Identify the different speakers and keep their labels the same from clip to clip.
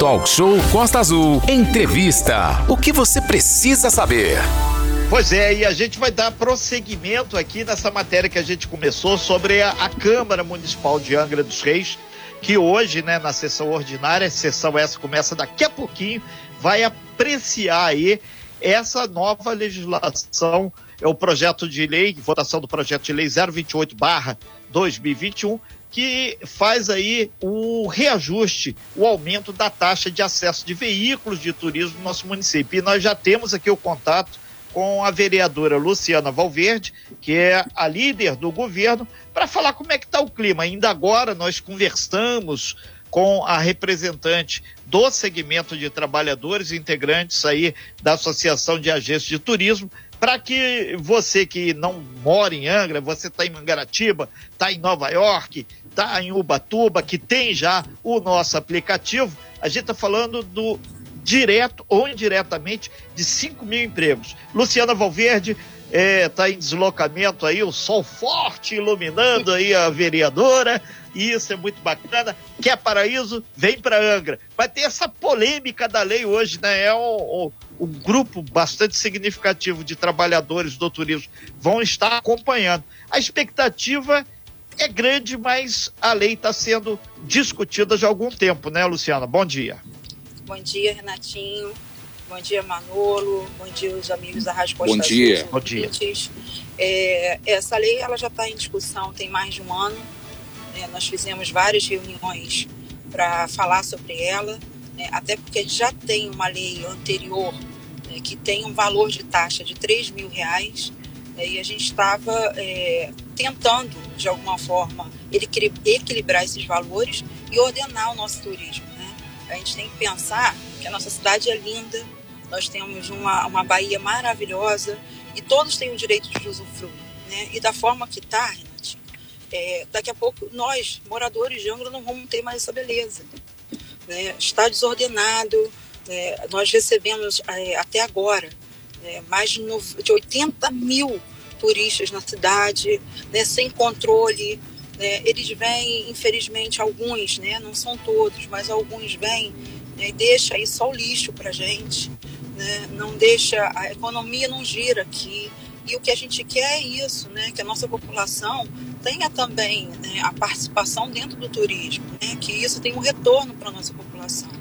Speaker 1: Talk Show Costa Azul. Entrevista. O que você precisa saber?
Speaker 2: Pois é, e a gente vai dar prosseguimento aqui nessa matéria que a gente começou sobre a, a Câmara Municipal de Angra dos Reis, que hoje, né, na sessão ordinária, a sessão essa começa daqui a pouquinho, vai apreciar aí essa nova legislação, é o projeto de lei, votação do projeto de lei 028/2021, que faz aí o reajuste, o aumento da taxa de acesso de veículos de turismo no nosso município. E nós já temos aqui o contato com a vereadora Luciana Valverde, que é a líder do governo, para falar como é que está o clima. Ainda agora nós conversamos com a representante do segmento de trabalhadores integrantes aí da Associação de Agências de Turismo, para que você que não mora em Angra, você está em Mangaratiba, está em Nova York, está em Ubatuba, que tem já o nosso aplicativo, a gente está falando do direto ou indiretamente de 5 mil empregos. Luciana Valverde está é, tá em deslocamento aí, o sol forte iluminando aí a vereadora, e isso é muito bacana. Quer paraíso? Vem para Angra. Vai ter essa polêmica da lei hoje, né? É um, um, um, grupo bastante significativo de trabalhadores do turismo vão estar acompanhando. A expectativa é grande, mas a lei está sendo discutida já há algum tempo, né, Luciana? Bom dia.
Speaker 3: Bom dia, Renatinho. Bom dia, Manolo. Bom dia, os amigos da Rádio Costa
Speaker 1: Bom dia.
Speaker 2: Bom dia.
Speaker 3: É, essa lei ela já está em discussão tem mais de um ano né? Nós fizemos várias reuniões para falar sobre ela, né? até porque a gente já tem uma lei anterior né, que tem um valor de taxa de 3 mil reais né? e a gente estava é, tentando, de alguma forma, equilibrar esses valores e ordenar o nosso turismo. Né? A gente tem que pensar que a nossa cidade é linda, nós temos uma, uma Bahia maravilhosa e todos têm o direito de usufruir. Né? E da forma que está, é, daqui a pouco nós, moradores de Angra, não vamos ter mais essa beleza. Né? Está desordenado, é, nós recebemos é, até agora é, mais de, no, de 80 mil turistas na cidade, né, sem controle. Né? Eles vêm, infelizmente, alguns, né, não são todos, mas alguns vêm né, e deixa aí só o lixo para gente, né? não deixa, a economia não gira aqui. E o que a gente quer é isso, né? que a nossa população tenha também né, a participação dentro do turismo, né, que isso tem um retorno para a nossa população.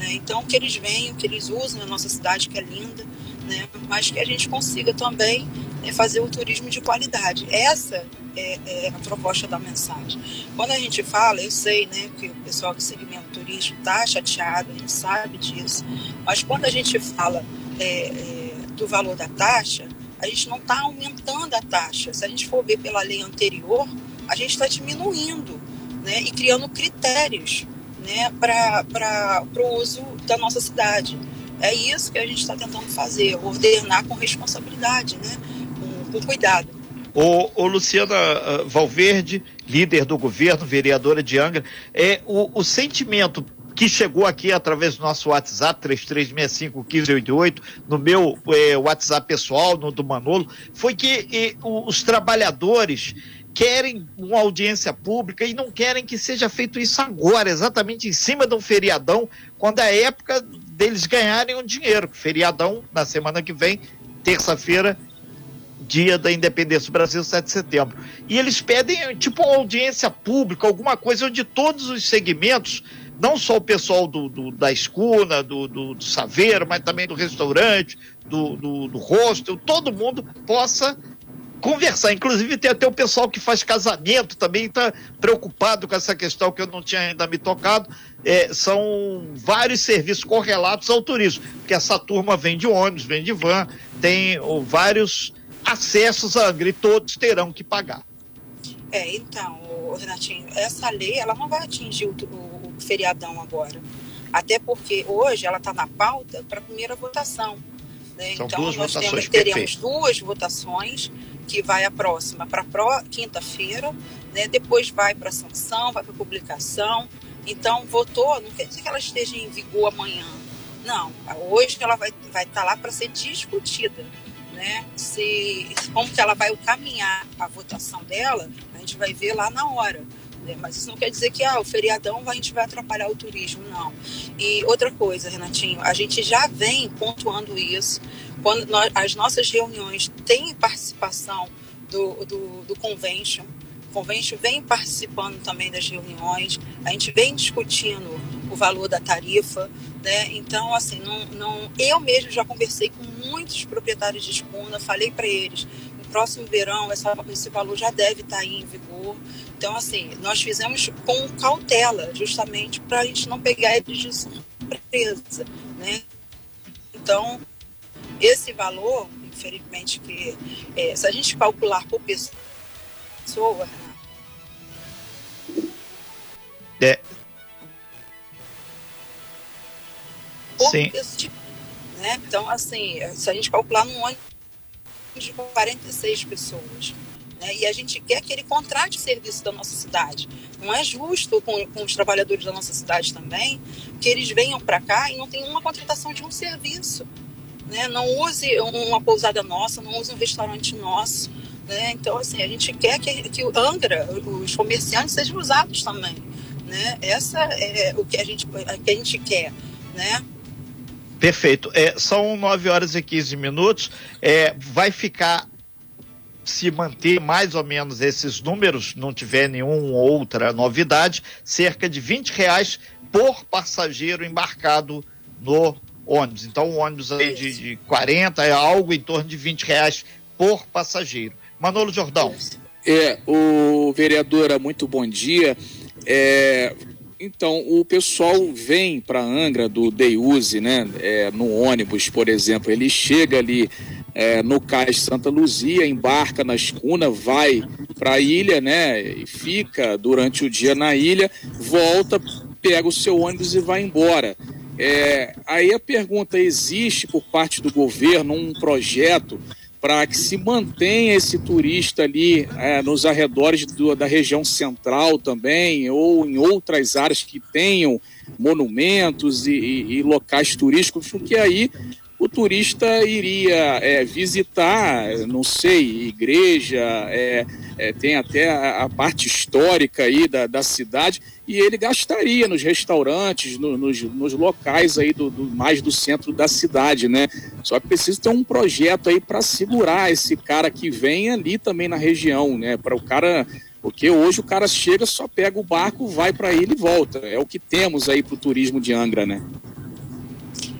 Speaker 3: Né, então, que eles venham, que eles usem a nossa cidade, que é linda, né, mas que a gente consiga também né, fazer o turismo de qualidade. Essa é, é, a proposta da mensagem. Quando a gente fala, eu sei né, que o pessoal do segmento turístico está chateado, a gente sabe disso, mas quando a gente fala é, é do valor da taxa, a gente não está aumentando a taxa. Se a gente for ver pela lei anterior, a gente está diminuindo né, e criando critérios né, para o uso da nossa cidade. É isso que a gente está tentando fazer, ordenar com responsabilidade, né, com, com cuidado.
Speaker 2: O, o Luciana uh, Valverde, líder do governo, vereadora de Angra, é o, o sentimento que chegou aqui através do nosso WhatsApp, 3365-1588, no meu eh, WhatsApp pessoal, no do Manolo, foi que eh, os trabalhadores querem uma audiência pública e não querem que seja feito isso agora, exatamente em cima de um feriadão, quando é a época deles ganharem um dinheiro. Feriadão na semana que vem, terça-feira, dia da independência do Brasil, 7 de setembro. E eles pedem, tipo, uma audiência pública, alguma coisa onde todos os segmentos não só o pessoal do, do da escuna, do, do, do, saveiro, mas também do restaurante, do, do, do hostel, todo mundo possa conversar. Inclusive tem até o pessoal que faz casamento também está preocupado com essa questão que eu não tinha ainda me tocado. É, são vários serviços correlatos ao turismo, porque essa turma vem de ônibus, vem de van, tem ó, vários acessos a Angra e todos terão que pagar.
Speaker 3: É, então, Renatinho, essa lei ela não vai atingir o, o feriadão agora. Até porque hoje ela está na pauta para a primeira votação. Né?
Speaker 2: São
Speaker 3: então,
Speaker 2: duas
Speaker 3: nós
Speaker 2: votações,
Speaker 3: temos, teremos
Speaker 2: perfeito.
Speaker 3: duas votações, que vai a próxima para quinta-feira, né? depois vai para sanção, vai para publicação. Então, votou, não quer dizer que ela esteja em vigor amanhã. Não, hoje ela vai estar vai tá lá para ser discutida. Né? Se, como que ela vai caminhar a votação dela, a gente vai ver lá na hora. É, mas isso não quer dizer que ah, o feriadão a gente vai atrapalhar o turismo, não. E outra coisa, Renatinho, a gente já vem pontuando isso. Quando nós, as nossas reuniões têm participação do, do, do convention, o convention vem participando também das reuniões, a gente vem discutindo o valor da tarifa, né? Então, assim, não, não, eu mesmo já conversei com muitos proprietários de escuna, falei para eles, no próximo verão essa, esse valor já deve estar tá em vigor, então, assim, nós fizemos com cautela, justamente para a gente não pegar eles de surpresa, né? Então, esse valor, infelizmente, que é, se a gente calcular por pessoa,
Speaker 2: é.
Speaker 3: Por Sim. Pessoa, né? Então, assim, se a gente calcular num ano de 46 pessoas, né? E a gente quer que ele contrate o serviço da nossa cidade. Não é justo com, com os trabalhadores da nossa cidade também que eles venham para cá e não tenham uma contratação de um serviço. Né? Não use uma pousada nossa, não use um restaurante nosso. Né? Então, assim, a gente quer que, que o Angra, os comerciantes, sejam usados também. Né? Essa é o que a gente, que a gente quer. Né?
Speaker 2: Perfeito. É, são 9 horas e 15 minutos. É, vai ficar se manter mais ou menos esses números, não tiver nenhuma outra novidade, cerca de 20 reais por passageiro embarcado no ônibus. Então, o ônibus aí de, de 40 é algo em torno de 20 reais por passageiro. Manolo Jordão.
Speaker 4: É, o vereadora, muito bom dia. É, então, o pessoal vem para Angra do Deiuse, né? É, no ônibus, por exemplo, ele chega ali é, no cais Santa Luzia, embarca na escuna, vai para a ilha, né? E fica durante o dia na ilha, volta, pega o seu ônibus e vai embora. É, aí a pergunta: existe por parte do governo um projeto para que se mantenha esse turista ali é, nos arredores do, da região central também, ou em outras áreas que tenham monumentos e, e, e locais turísticos, porque aí o turista iria é, visitar, não sei, igreja, é, é, tem até a, a, parte histórica aí da, da cidade, e ele gastaria nos restaurantes, no, nos, nos, locais aí do, do, mais do centro da cidade, né? Só que precisa ter um projeto aí para segurar esse cara que vem ali também na região, né? Para o cara porque hoje o cara chega, só pega o barco, vai para ele e volta. É o que temos aí para o turismo de Angra, né?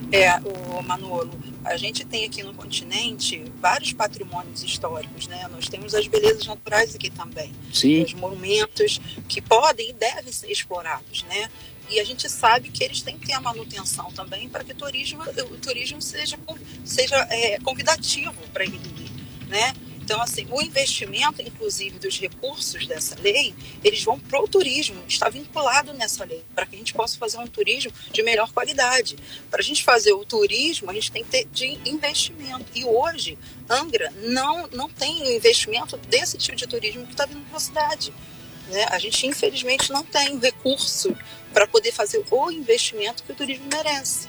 Speaker 3: É, o Manolo, a gente tem aqui no continente vários patrimônios históricos, né? Nós temos as belezas naturais aqui também.
Speaker 4: Sim.
Speaker 3: Os monumentos que podem e devem ser explorados, né? E a gente sabe que eles têm que ter a manutenção também para que o turismo, o turismo seja, seja é, convidativo para ele ir, né? Então, assim, o investimento, inclusive, dos recursos dessa lei, eles vão para o turismo, está vinculado nessa lei, para que a gente possa fazer um turismo de melhor qualidade. Para a gente fazer o turismo, a gente tem que ter de investimento. E hoje, Angra não, não tem investimento desse tipo de turismo que está vindo na cidade. Né? A gente, infelizmente, não tem recurso para poder fazer o investimento que o turismo merece.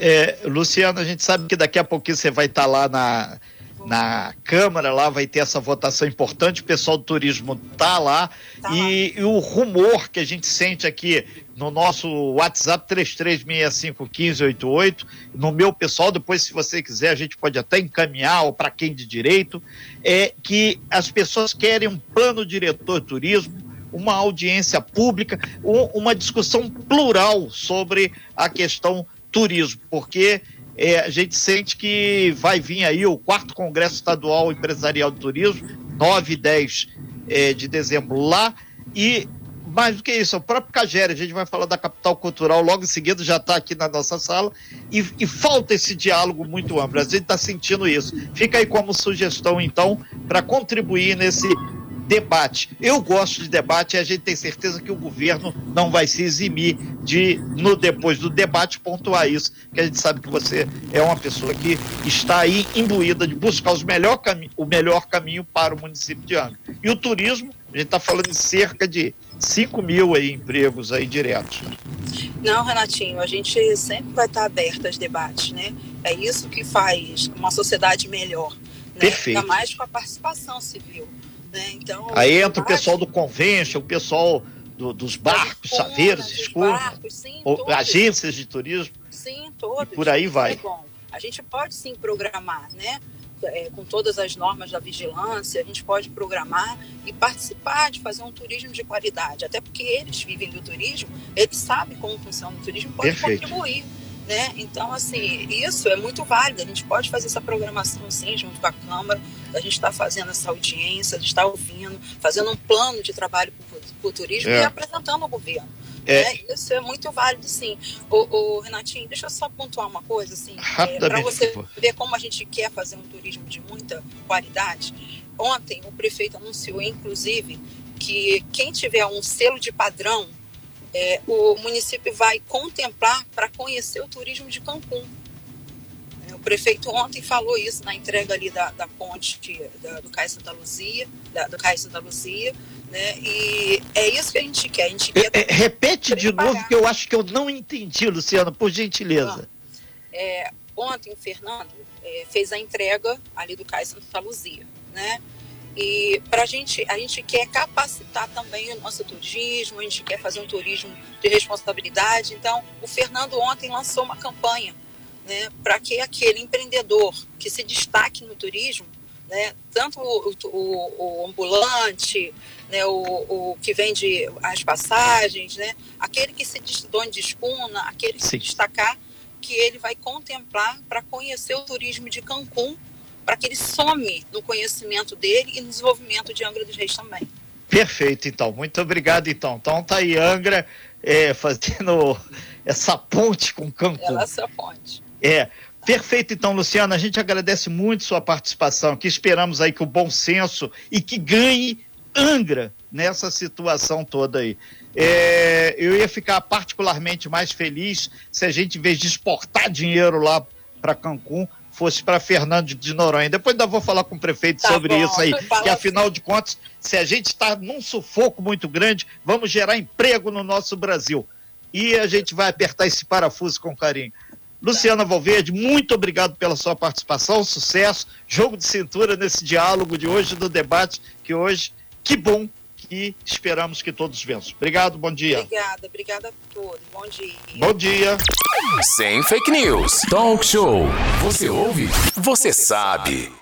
Speaker 2: É, Luciano, a gente sabe que daqui a pouquinho você vai estar tá lá na na Câmara, lá vai ter essa votação importante, o pessoal do turismo tá lá, tá e, lá. e, o rumor que a gente sente aqui no nosso WhatsApp 33651588, no meu pessoal, depois se você quiser a gente pode até encaminhar ou para quem de direito, é que as pessoas querem um plano diretor de turismo, uma audiência pública, um, uma discussão plural sobre a questão turismo, porque é, a gente sente que vai vir aí o quarto Congresso Estadual Empresarial de Turismo, 9 e 10 é, de dezembro lá, e mais do que isso, o próprio Cagere, a gente vai falar da capital cultural logo em seguida, já está aqui na nossa sala, e, e, falta esse diálogo muito amplo, a gente está sentindo isso. Fica aí como sugestão, então, para contribuir nesse debate. Eu gosto de debate e a gente tem certeza que o governo não vai se eximir de, no depois do debate, pontuar isso, que a gente sabe que você é uma pessoa que está aí imbuída de buscar os melhor o melhor caminho para o município de Angra. E o turismo, a gente está falando de cerca de 5 mil aí, empregos aí diretos.
Speaker 3: Não, Renatinho, a gente sempre vai estar aberto aos debates, né? É isso que faz uma sociedade melhor. Né?
Speaker 2: Perfeito.
Speaker 3: Ainda mais com a participação civil. Né? Então,
Speaker 2: Aí entra o pessoal do convention, o pessoal do, dos barcos, chaveiros, escumas, agências de turismo.
Speaker 3: Sim, todos.
Speaker 2: por aí vai. É
Speaker 3: bom. A gente pode sim programar, né? É, com todas as normas da vigilância, a gente pode programar e participar de fazer um turismo de qualidade. Até porque eles vivem do turismo, eles sabem como funciona o turismo, podem contribuir. Né? Então, assim, isso é muito válido. A gente pode fazer essa programação sim, junto com a Câmara. A gente está fazendo essa audiência, a gente está ouvindo, fazendo um plano de trabalho para o turismo é. e apresentando ao governo. É. Né? Isso é muito válido, sim. O, o, Renatinho, deixa eu só pontuar uma coisa, assim, é, para você ver como a gente quer fazer um turismo de muita qualidade. Ontem o prefeito anunciou, inclusive, que quem tiver um selo de padrão é, o município vai contemplar para conhecer o turismo de Cancún. É, o prefeito ontem falou isso na entrega ali da, da ponte da, do Cais Santa Luzia, da, do Cais Santa Luzia, né? E é isso que a gente quer. A gente quer
Speaker 2: é, repete preparar. de novo que eu acho que eu não entendi, Luciano, por gentileza.
Speaker 3: É, ontem o Fernando é, fez a entrega ali do Cais Santa Luzia, né? E para a gente, a gente quer capacitar também o nosso turismo, a gente quer fazer um turismo de responsabilidade. Então, o Fernando ontem lançou uma campanha né, para que aquele empreendedor que se destaque no turismo, né, tanto o, o, o ambulante, né, o, o, que vende as passagens, né, aquele que se dono de escuna, aquele que Sim. se destacar, que ele vai contemplar para conhecer o turismo de Cancún para que ele some no conhecimento dele e no desenvolvimento de Angra dos Reis também.
Speaker 2: Perfeito, então. Muito obrigado, então. Então tá aí Angra é, fazendo essa ponte com Cancún.
Speaker 3: Essa ponte.
Speaker 2: É. Perfeito, então, Luciana. A gente agradece muito sua participação aqui. Esperamos aí que o bom senso e que ganhe Angra nessa situação toda aí. É, eu ia ficar particularmente mais feliz se a gente, em vez de exportar dinheiro lá para Cancún, fosse para Fernando de Noronha. Depois ainda vou falar com o prefeito tá sobre bom, isso aí, que afinal assim. de contas, se a gente está num sufoco muito grande, vamos gerar emprego no nosso Brasil. E a gente vai apertar esse parafuso com carinho. Luciana Valverde, muito obrigado pela sua participação, sucesso, jogo de cintura nesse diálogo de hoje, do debate, que hoje, que bom e esperamos que todos vençam. Obrigado, bom dia.
Speaker 3: Obrigada, obrigada a todos. Bom dia.
Speaker 2: Bom dia.
Speaker 1: Sem fake news. Talk show. Você ouve? Você sabe.